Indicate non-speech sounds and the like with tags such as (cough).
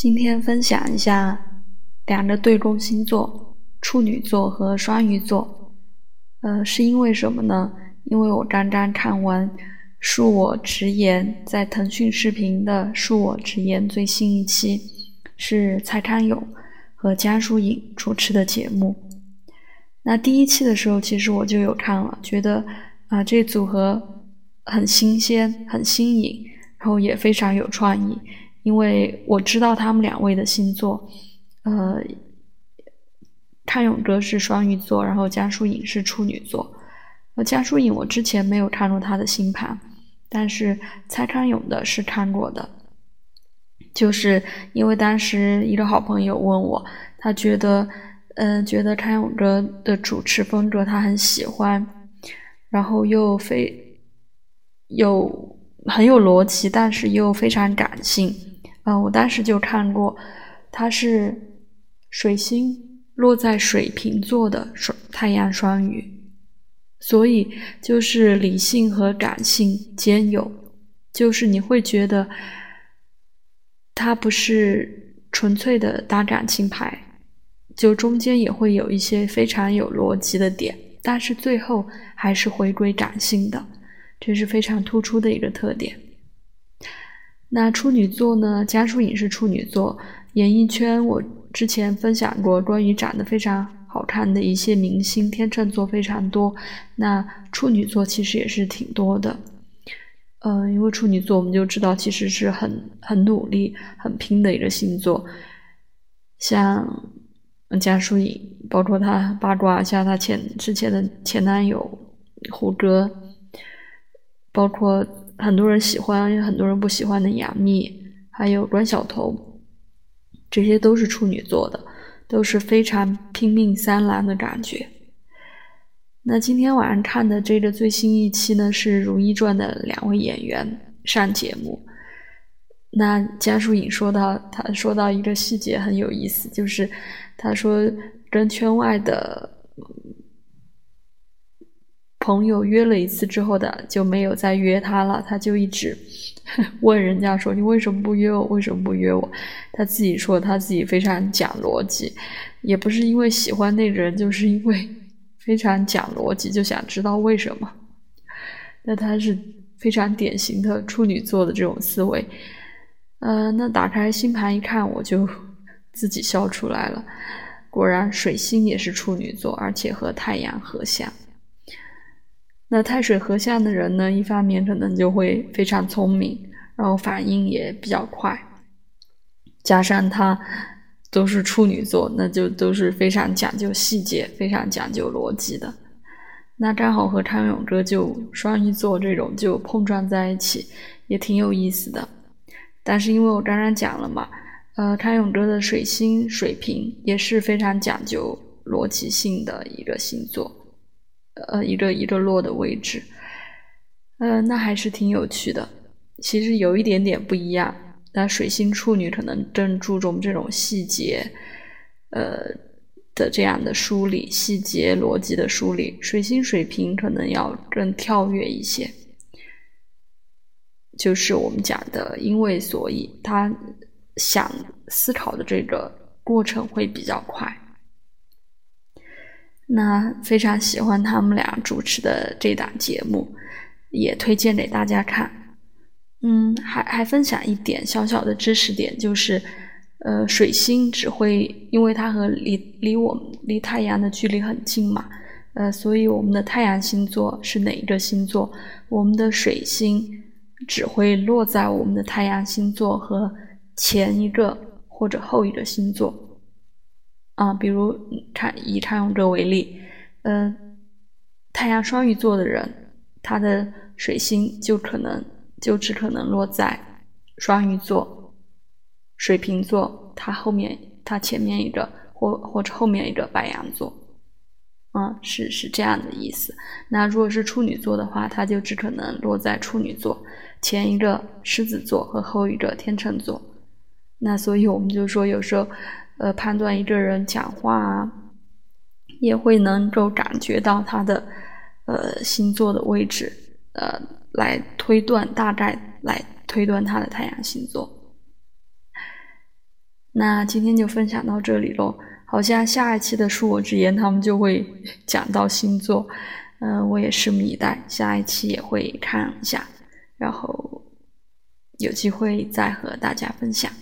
今天分享一下两个对宫星座：处女座和双鱼座。呃，是因为什么呢？因为我刚刚看完《恕我直言》在腾讯视频的《恕我直言》最新一期，是蔡康永和江疏影主持的节目。那第一期的时候，其实我就有看了，觉得啊，这组合很新鲜、很新颖，然后也非常有创意。因为我知道他们两位的星座，呃，康永哥是双鱼座，然后江疏影是处女座。呃，江疏影我之前没有看过他的星盘，但是蔡康永的是看过的。就是因为当时一个好朋友问我，他觉得，嗯，觉得康永哥的主持风格他很喜欢，然后又非有很有逻辑，但是又非常感性。嗯，我当时就看过，他是水星落在水瓶座的双太阳双鱼，所以就是理性和感性兼有，就是你会觉得他不是纯粹的打感情牌，就中间也会有一些非常有逻辑的点，但是最后还是回归感性的，这是非常突出的一个特点。那处女座呢？江疏影是处女座，演艺圈我之前分享过关于长得非常好看的一些明星，天秤座非常多。那处女座其实也是挺多的，嗯，因为处女座我们就知道其实是很很努力、很拼的一个星座。像江疏影，包括她八卦，像她前之前的前男友胡歌，包括。很多人喜欢，很多人不喜欢的杨幂，还有关晓彤，这些都是处女座的，都是非常拼命三郎的感觉。那今天晚上看的这个最新一期呢，是《如懿传》的两位演员上节目。那江疏影说到，他说到一个细节很有意思，就是他说跟圈外的。朋友约了一次之后的就没有再约他了，他就一直 (laughs) 问人家说：“你为什么不约我？为什么不约我？”他自己说他自己非常讲逻辑，也不是因为喜欢那个人，就是因为非常讲逻辑，就想知道为什么。那他是非常典型的处女座的这种思维。呃，那打开星盘一看，我就自己笑出来了。果然，水星也是处女座，而且和太阳合相。那太水合相的人呢，一方面可能就会非常聪明，然后反应也比较快，加上他都是处女座，那就都是非常讲究细节、非常讲究逻辑的。那刚好和康永哥就双鱼座这种就碰撞在一起，也挺有意思的。但是因为我刚刚讲了嘛，呃，康永哥的水星水瓶也是非常讲究逻辑性的一个星座。呃，一个一个落的位置，呃，那还是挺有趣的。其实有一点点不一样。那水星处女可能更注重这种细节，呃的这样的梳理，细节逻辑的梳理。水星水平可能要更跳跃一些，就是我们讲的因为所以，他想思考的这个过程会比较快。那非常喜欢他们俩主持的这档节目，也推荐给大家看。嗯，还还分享一点小小的知识点，就是，呃，水星只会因为它和离离我们离太阳的距离很近嘛，呃，所以我们的太阳星座是哪一个星座，我们的水星只会落在我们的太阳星座和前一个或者后一个星座。啊，比如看以常用者为例，嗯，太阳双鱼座的人，他的水星就可能就只可能落在双鱼座、水瓶座，他后面他前面一个或或者后面一个白羊座，嗯，是是这样的意思。那如果是处女座的话，他就只可能落在处女座前一个狮子座和后一个天秤座。那所以我们就说有时候。呃，判断一个人讲话啊，也会能够感觉到他的呃星座的位置，呃，来推断大概来推断他的太阳星座。那今天就分享到这里喽。好像下一期的恕我直言，他们就会 (laughs) 讲到星座，嗯，我也拭目以待，下一期也会看一下，然后有机会再和大家分享。